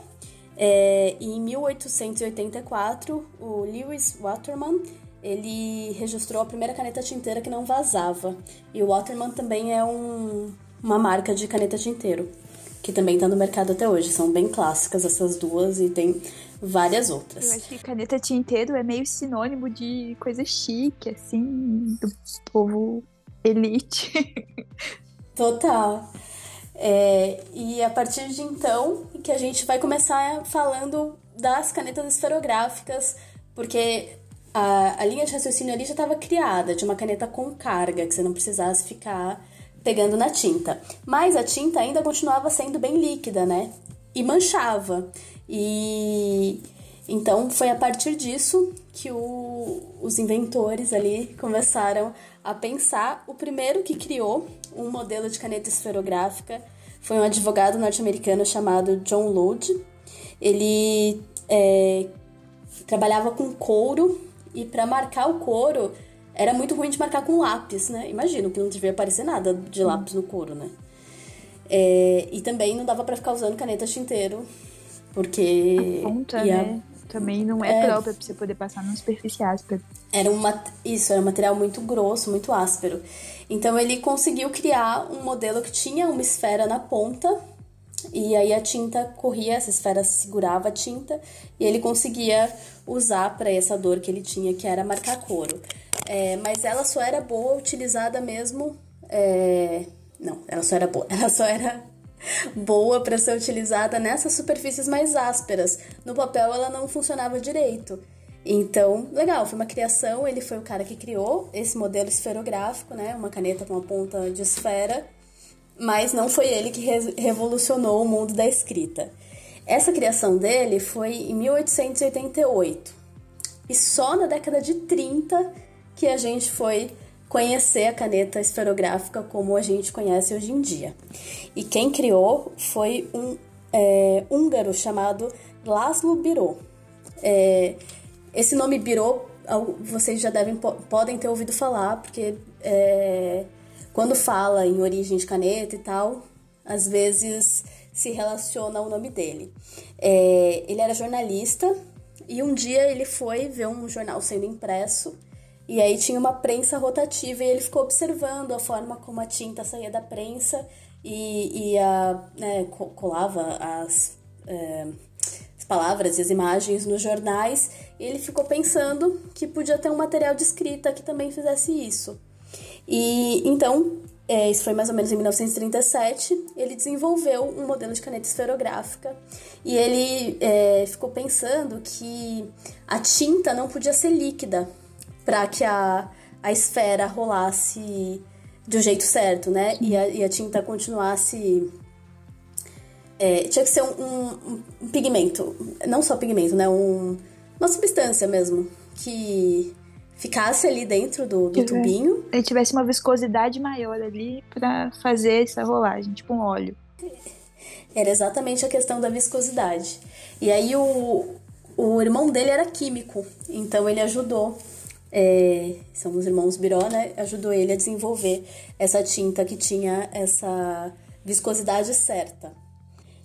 É, em 1884, o Lewis Waterman ele registrou a primeira caneta tinteira que não vazava. E o Waterman também é um, uma marca de caneta tinteiro, que também está no mercado até hoje. São bem clássicas essas duas e tem várias outras. Eu acho que caneta tinteiro é meio sinônimo de coisa chique, assim, do povo elite. (laughs) Total. É, e a partir de então que a gente vai começar falando das canetas esferográficas, porque a, a linha de raciocínio ali já estava criada, de uma caneta com carga, que você não precisasse ficar pegando na tinta. Mas a tinta ainda continuava sendo bem líquida, né? E manchava. E então foi a partir disso que o, os inventores ali começaram a pensar. O primeiro que criou um modelo de caneta esferográfica foi um advogado norte-americano chamado John Lodge. Ele é, trabalhava com couro e para marcar o couro era muito ruim de marcar com lápis, né? Imagino que não devia aparecer nada de lápis no couro, né? É, e também não dava para ficar usando caneta tinteiro porque. A ponta, né? Também não é, é própria pra você poder passar numa superfície áspera. Era uma, isso, era um material muito grosso, muito áspero. Então ele conseguiu criar um modelo que tinha uma esfera na ponta e aí a tinta corria, essa esfera segurava a tinta e ele conseguia usar para essa dor que ele tinha, que era marcar couro. É, mas ela só era boa utilizada mesmo. É... Não, ela só era boa. (laughs) Ela só era boa para ser utilizada nessas superfícies mais ásperas. No papel ela não funcionava direito. Então, legal, foi uma criação, ele foi o cara que criou esse modelo esferográfico, né, uma caneta com uma ponta de esfera, mas não foi ele que re revolucionou o mundo da escrita. Essa criação dele foi em 1888. E só na década de 30 que a gente foi conhecer a caneta esferográfica como a gente conhece hoje em dia. E quem criou foi um é, húngaro chamado Laszlo Biro. É, esse nome Biro vocês já devem podem ter ouvido falar, porque é, quando fala em origem de caneta e tal, às vezes se relaciona ao nome dele. É, ele era jornalista e um dia ele foi ver um jornal sendo impresso e aí tinha uma prensa rotativa e ele ficou observando a forma como a tinta saía da prensa e, e a, né, colava as, é, as palavras e as imagens nos jornais. E ele ficou pensando que podia ter um material de escrita que também fizesse isso. E então, é, isso foi mais ou menos em 1937, ele desenvolveu um modelo de caneta esferográfica e ele é, ficou pensando que a tinta não podia ser líquida, para que a, a esfera rolasse do jeito certo, né? E a, e a, tinta continuasse. É, tinha que ser um, um, um, pigmento, não só pigmento, né? Um, uma substância mesmo, que ficasse ali dentro do, do tubinho. E tivesse uma viscosidade maior ali para fazer essa rolagem, tipo um óleo. Era exatamente a questão da viscosidade. E aí o, o irmão dele era químico, então ele ajudou é, são os irmãos Biró, né? Ajudou ele a desenvolver essa tinta que tinha essa viscosidade certa.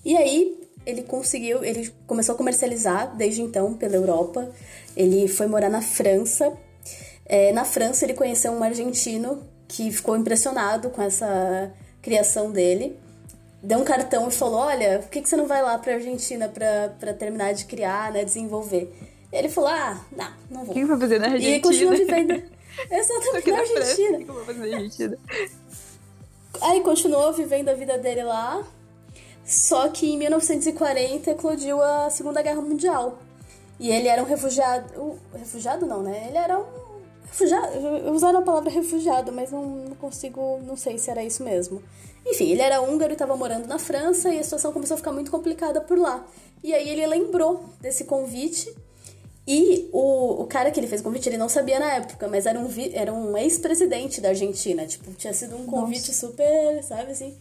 E aí ele conseguiu, ele começou a comercializar desde então pela Europa. Ele foi morar na França. É, na França ele conheceu um argentino que ficou impressionado com essa criação dele. Deu um cartão e falou: Olha, por que, que você não vai lá para a Argentina para terminar de criar, né, desenvolver? Ele falou: ah, não, não vou. O que vou fazer na Argentina? E continua vivendo. (laughs) Exatamente, na Argentina. O que eu vou fazer na Argentina? Aí continuou vivendo a vida dele lá. Só que em 1940 eclodiu a Segunda Guerra Mundial. E ele era um refugiado. Refugiado não, né? Ele era um. Refugiado. Usaram a palavra refugiado, mas não, não consigo. Não sei se era isso mesmo. Enfim, ele era húngaro e estava morando na França e a situação começou a ficar muito complicada por lá. E aí ele lembrou desse convite E o, o cara que ele fez o convite, ele não sabia na época, mas era um, era um ex-presidente da Argentina. Tipo, tinha sido um convite Nossa. super, sabe assim,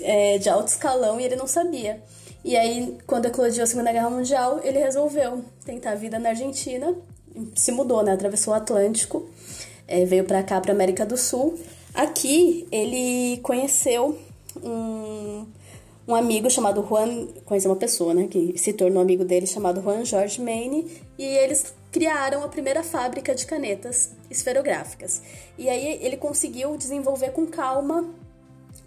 é, de alto escalão e ele não sabia. E aí, quando eclodiu a Segunda Guerra Mundial, ele resolveu tentar a vida na Argentina. Se mudou, né? Atravessou o Atlântico, é, veio para cá, pra América do Sul. Aqui, ele conheceu um, um amigo chamado Juan, conheceu uma pessoa, né, que se tornou amigo dele, chamado Juan Jorge Maine, e eles criaram a primeira fábrica de canetas esferográficas. E aí ele conseguiu desenvolver com calma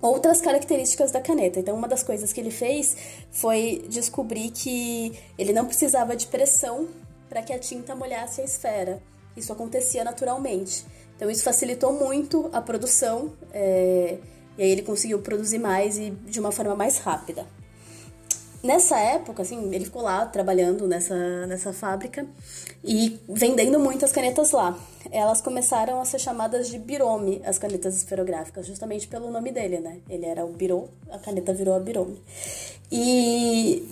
outras características da caneta. Então, uma das coisas que ele fez foi descobrir que ele não precisava de pressão para que a tinta molhasse a esfera. Isso acontecia naturalmente. Então, isso facilitou muito a produção. É e aí ele conseguiu produzir mais e de uma forma mais rápida. Nessa época, assim, ele ficou lá trabalhando nessa, nessa fábrica e vendendo muitas canetas lá. Elas começaram a ser chamadas de Birome, as canetas esferográficas, justamente pelo nome dele, né? Ele era o Biro, a caneta virou a Birome. E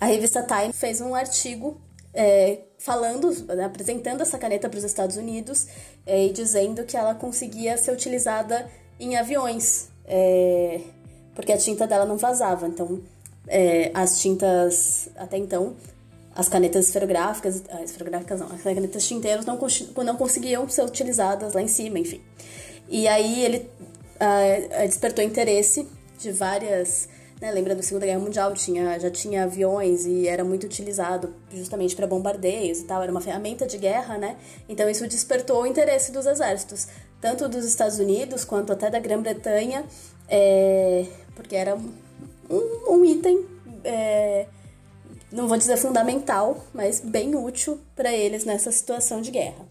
a revista Time fez um artigo é, falando, né, apresentando essa caneta para os Estados Unidos é, e dizendo que ela conseguia ser utilizada em aviões, é, porque a tinta dela não vazava. Então, é, as tintas, até então, as canetas esferográficas, ah, esferográficas não, as canetas tinteiras não, não conseguiam ser utilizadas lá em cima, enfim. E aí ele ah, despertou interesse de várias. Né, lembra da Segunda Guerra Mundial, tinha, já tinha aviões e era muito utilizado justamente para bombardeios e tal, era uma ferramenta de guerra, né? Então isso despertou o interesse dos exércitos tanto dos Estados Unidos quanto até da Grã-Bretanha, é, porque era um, um item, é, não vou dizer fundamental, mas bem útil para eles nessa situação de guerra.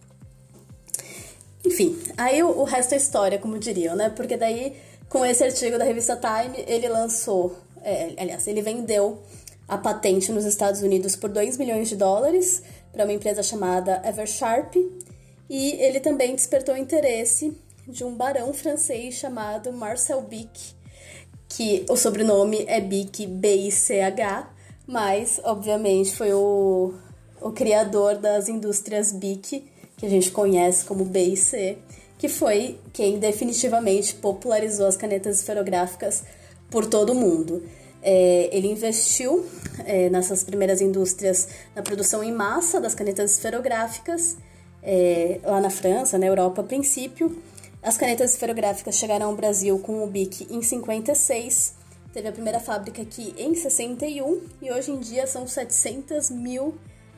Enfim, aí o, o resto é história, como diriam, né? Porque daí, com esse artigo da revista Time, ele lançou, é, aliás, ele vendeu a patente nos Estados Unidos por 2 milhões de dólares para uma empresa chamada Eversharp, e ele também despertou interesse de um barão francês chamado Marcel Bic, que o sobrenome é Bic, B-I-C-H, mas obviamente foi o, o criador das indústrias Bic, que a gente conhece como B e C, que foi quem definitivamente popularizou as canetas esferográficas por todo o mundo. É, ele investiu é, nessas primeiras indústrias na produção em massa das canetas esferográficas é, lá na França, na Europa a princípio. As canetas esferográficas chegaram ao Brasil com o BIC em 56, teve a primeira fábrica aqui em 61 e hoje em dia são 700 mil,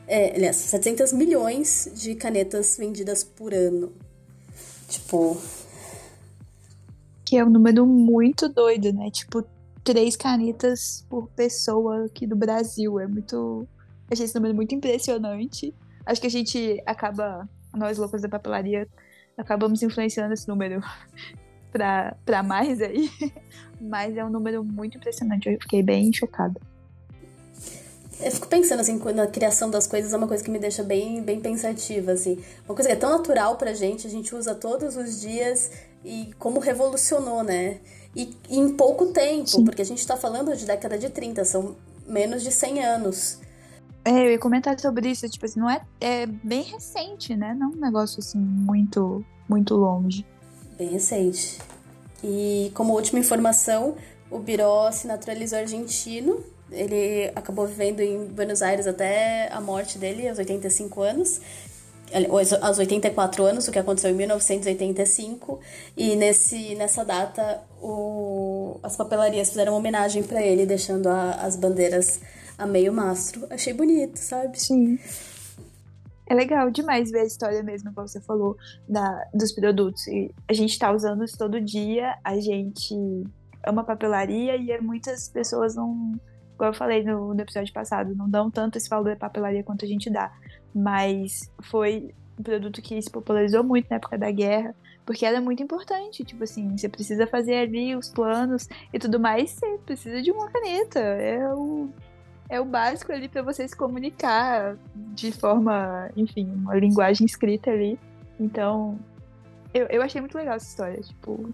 é, aliás, 700 milhões de canetas vendidas por ano. Tipo. Que é um número muito doido, né? Tipo, três canetas por pessoa aqui do Brasil. É muito. Achei esse número muito impressionante. Acho que a gente acaba, nós loucos da papelaria, acabamos influenciando esse número (laughs) pra, pra mais aí. (laughs) Mas é um número muito impressionante. Eu fiquei bem chocada. Eu fico pensando, assim, na criação das coisas é uma coisa que me deixa bem, bem pensativa, assim. Uma coisa que é tão natural pra gente, a gente usa todos os dias e como revolucionou, né? E, e em pouco tempo, Sim. porque a gente tá falando de década de 30, são menos de 100 anos. É, eu ia comentar sobre isso, tipo assim, não é, é bem recente, né? Não é um negócio assim muito, muito longe. Bem recente. E como última informação, o Biró se naturalizou argentino. Ele acabou vivendo em Buenos Aires até a morte dele, aos 85 anos. Aos 84 anos, o que aconteceu em 1985. E nesse, nessa data, o, as papelarias fizeram uma homenagem para ele, deixando a, as bandeiras a meio mastro. Achei bonito, sabe? Sim. É legal demais ver a história mesmo, como você falou, da, dos produtos. E a gente tá usando isso todo dia, a gente ama papelaria e muitas pessoas não, como eu falei no, no episódio passado, não dão tanto esse valor da papelaria quanto a gente dá. Mas foi um produto que se popularizou muito na época da guerra, porque era muito importante. Tipo assim, você precisa fazer ali os planos e tudo mais, você precisa de uma caneta. É o é o básico ali para você se comunicar de forma, enfim, uma linguagem escrita ali. Então, eu, eu achei muito legal essa história, tipo,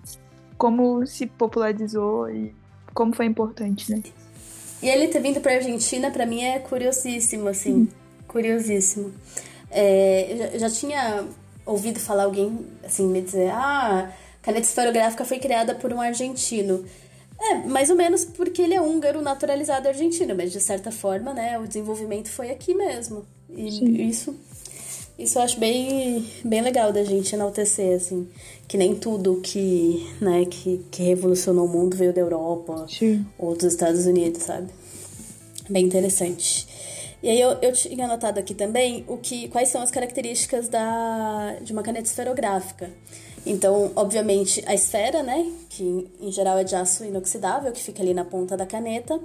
como se popularizou e como foi importante, né? E ele ter vindo pra Argentina, para mim, é curiosíssimo, assim, hum. curiosíssimo. É, eu já, já tinha ouvido falar alguém assim me dizer: ah, caneta esferográfica foi criada por um argentino. É, mais ou menos porque ele é húngaro naturalizado argentino, mas de certa forma, né, o desenvolvimento foi aqui mesmo. E Sim. isso isso eu acho bem, bem legal da gente enaltecer, assim, que nem tudo que, né, que, que revolucionou o mundo veio da Europa Sim. ou dos Estados Unidos, sabe? Bem interessante. E aí eu, eu tinha anotado aqui também o que, quais são as características da, de uma caneta esferográfica. Então, obviamente, a esfera, né, que em geral é de aço inoxidável, que fica ali na ponta da caneta.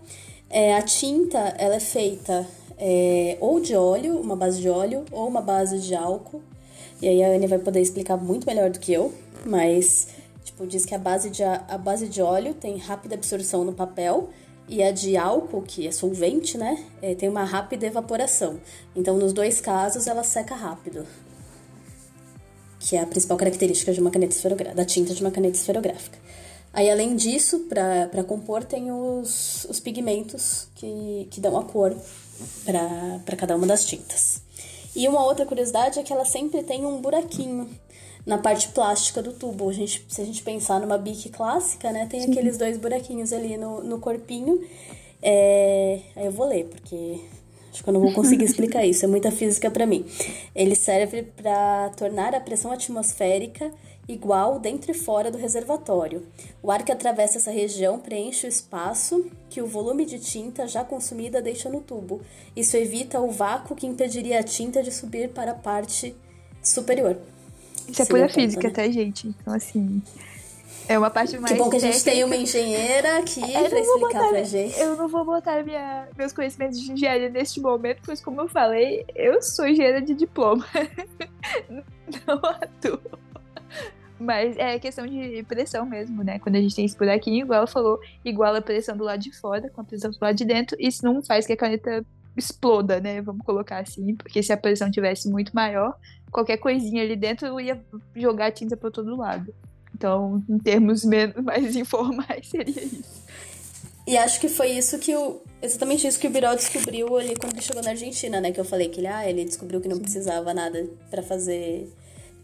É, a tinta, ela é feita é, ou de óleo, uma base de óleo, ou uma base de álcool. E aí a Anne vai poder explicar muito melhor do que eu, mas tipo, diz que a base de, a base de óleo tem rápida absorção no papel e a de álcool, que é solvente, né, é, tem uma rápida evaporação. Então, nos dois casos, ela seca rápido. Que é a principal característica de uma caneta esferográfica, da tinta de uma caneta esferográfica. Aí, além disso, para compor, tem os, os pigmentos que, que dão a cor para cada uma das tintas. E uma outra curiosidade é que ela sempre tem um buraquinho na parte plástica do tubo. A gente, se a gente pensar numa bique clássica, né, tem Sim. aqueles dois buraquinhos ali no, no corpinho. É... Aí eu vou ler, porque acho que eu não vou conseguir explicar isso, é muita física para mim. Ele serve para tornar a pressão atmosférica igual dentro e fora do reservatório. O ar que atravessa essa região preenche o espaço que o volume de tinta já consumida deixa no tubo. Isso evita o vácuo que impediria a tinta de subir para a parte superior. Isso é pura física, né? tá, gente? Então, assim. É uma parte mais. Que bom que a gente técnica. tem uma engenheira aqui é, pra explicar botar, pra gente. Eu não vou botar minha, meus conhecimentos de engenharia neste momento, pois, como eu falei, eu sou engenheira de diploma. (laughs) não atuo. Mas é questão de pressão mesmo, né? Quando a gente tem esse buraquinho, igual ela falou, iguala a pressão do lado de fora com a pressão do lado de dentro. Isso não faz que a caneta exploda, né? Vamos colocar assim, porque se a pressão tivesse muito maior, qualquer coisinha ali dentro ia jogar tinta para todo lado. Então, em termos menos, mais informais, seria isso. E acho que foi isso que o. Exatamente isso que o Birol descobriu ali quando ele chegou na Argentina, né? Que eu falei que ele, ah, ele descobriu que não precisava nada para fazer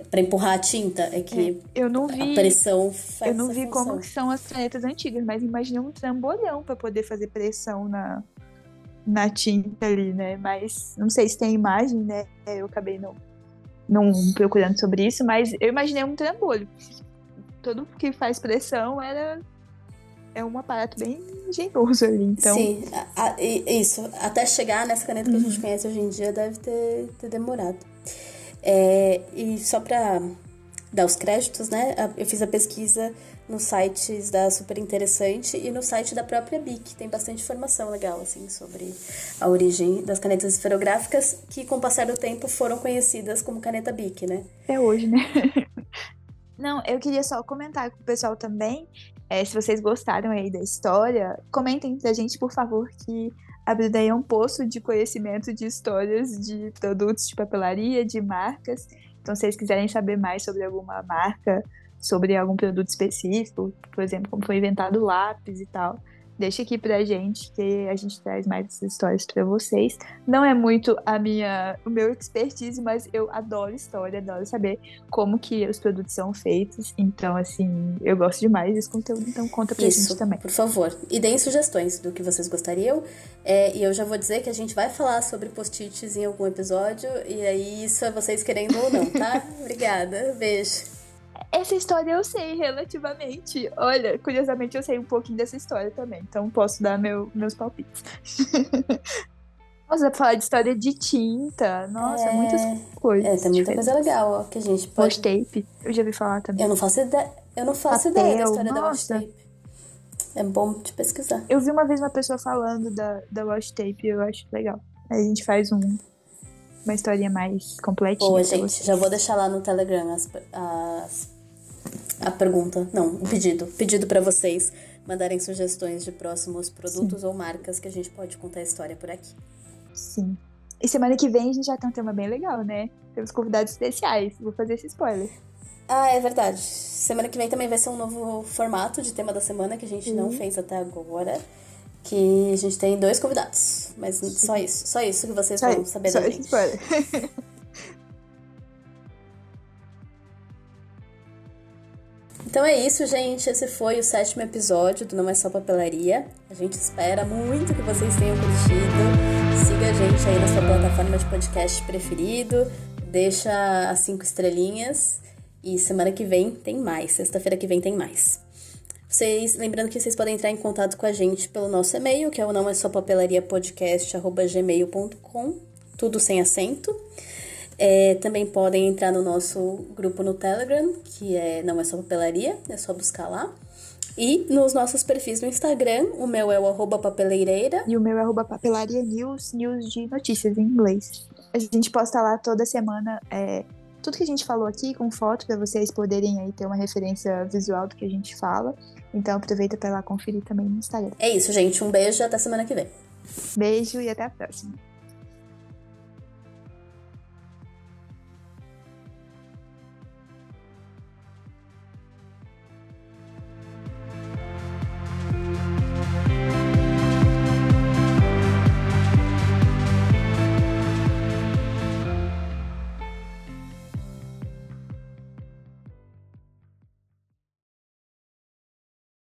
para empurrar a tinta. É que é, eu não vi, a pressão faz Eu não vi função. como são as canetas antigas, mas imaginei um trambolhão para poder fazer pressão na, na tinta ali, né? Mas não sei se tem imagem, né? Eu acabei não, não procurando sobre isso, mas eu imaginei um trambolho. Tudo que faz pressão era é um aparato bem engenhoso ali, então... Sim, a, a, isso. Até chegar nessa caneta que uhum. a gente uhum. conhece hoje em dia deve ter, ter demorado. É, e só para dar os créditos, né? Eu fiz a pesquisa nos sites da Super Interessante e no site da própria BIC. Tem bastante informação legal, assim, sobre a origem das canetas esferográficas, que com o passar do tempo foram conhecidas como caneta BIC, né? É hoje, né? (laughs) Não, eu queria só comentar com o pessoal também, é, se vocês gostaram aí da história, comentem pra gente, por favor, que a Brida é um poço de conhecimento de histórias de produtos de papelaria, de marcas. Então, se vocês quiserem saber mais sobre alguma marca, sobre algum produto específico, por exemplo, como foi inventado o lápis e tal, deixa aqui pra gente que a gente traz mais essas histórias para vocês. Não é muito a minha, o meu expertise, mas eu adoro história, adoro saber como que os produtos são feitos. Então, assim, eu gosto demais desse conteúdo, então conta pra Isso, gente também. Por favor. E deem sugestões do que vocês gostariam. É, e eu já vou dizer que a gente vai falar sobre post-its em algum episódio. E aí, isso é vocês querendo ou não, tá? (laughs) Obrigada. Beijo. Essa história eu sei relativamente. Olha, curiosamente eu sei um pouquinho dessa história também, então posso dar meu, meus palpites. (laughs) Nossa, falar de história de tinta. Nossa, é... muitas coisas. É, tem muita coisa legal ó, que a gente pode. Wash tape, eu já vi falar também. Eu não faço ideia, eu não faço Papel, ideia da história nossa. da wash tape. É bom te pesquisar. Eu vi uma vez uma pessoa falando da, da wash tape e eu acho legal. Aí a gente faz um, uma historinha mais completinha. Boa, gente. Já vou deixar lá no Telegram as, as a pergunta, não, o pedido. Pedido para vocês mandarem sugestões de próximos produtos Sim. ou marcas que a gente pode contar a história por aqui. Sim. E semana que vem a gente já tem um tema bem legal, né? Temos convidados especiais. Vou fazer esse spoiler. Ah, é verdade. Semana que vem também vai ser um novo formato de tema da semana que a gente não fez até agora. Que a gente tem dois convidados. Mas só isso. Só isso que vocês só vão saber só da gente. Spoiler. (laughs) Então é isso, gente. Esse foi o sétimo episódio do Não É Só Papelaria. A gente espera muito que vocês tenham curtido. Siga a gente aí na sua plataforma de podcast preferido. Deixa as cinco estrelinhas. E semana que vem tem mais. Sexta-feira que vem tem mais. Vocês, lembrando que vocês podem entrar em contato com a gente pelo nosso e-mail, que é o não é só papelaria podcast@gmail.com, tudo sem acento. É, também podem entrar no nosso grupo no Telegram, que é não é só papelaria, é só buscar lá. E nos nossos perfis no Instagram, o meu é o arroba papeleireira. E o meu é arroba papelaria news, news de notícias em inglês. A gente posta lá toda semana é, tudo que a gente falou aqui com foto para vocês poderem aí ter uma referência visual do que a gente fala. Então aproveita para lá conferir também no Instagram. É isso, gente. Um beijo e até semana que vem. Beijo e até a próxima.